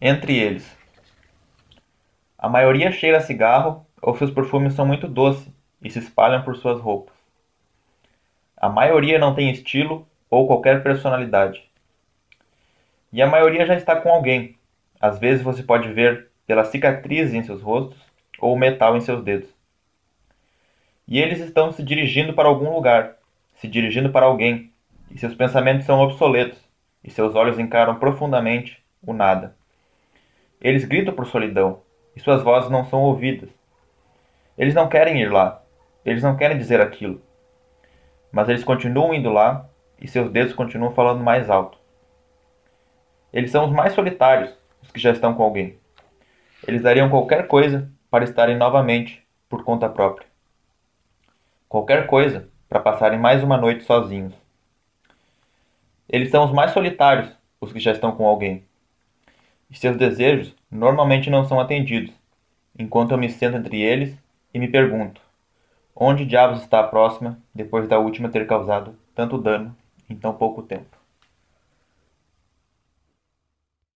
Entre eles, a maioria cheira a cigarro ou seus perfumes são muito doces e se espalham por suas roupas. A maioria não tem estilo ou qualquer personalidade. E a maioria já está com alguém. Às vezes você pode ver pelas cicatrizes em seus rostos ou o metal em seus dedos. E eles estão se dirigindo para algum lugar, se dirigindo para alguém, e seus pensamentos são obsoletos, e seus olhos encaram profundamente o nada. Eles gritam por solidão, e suas vozes não são ouvidas. Eles não querem ir lá, eles não querem dizer aquilo. Mas eles continuam indo lá, e seus dedos continuam falando mais alto. Eles são os mais solitários, os que já estão com alguém. Eles dariam qualquer coisa para estarem novamente por conta própria. Qualquer coisa para passarem mais uma noite sozinhos. Eles são os mais solitários, os que já estão com alguém. E seus desejos normalmente não são atendidos, enquanto eu me sento entre eles e me pergunto: onde diabos está a próxima depois da última ter causado tanto dano em tão pouco tempo?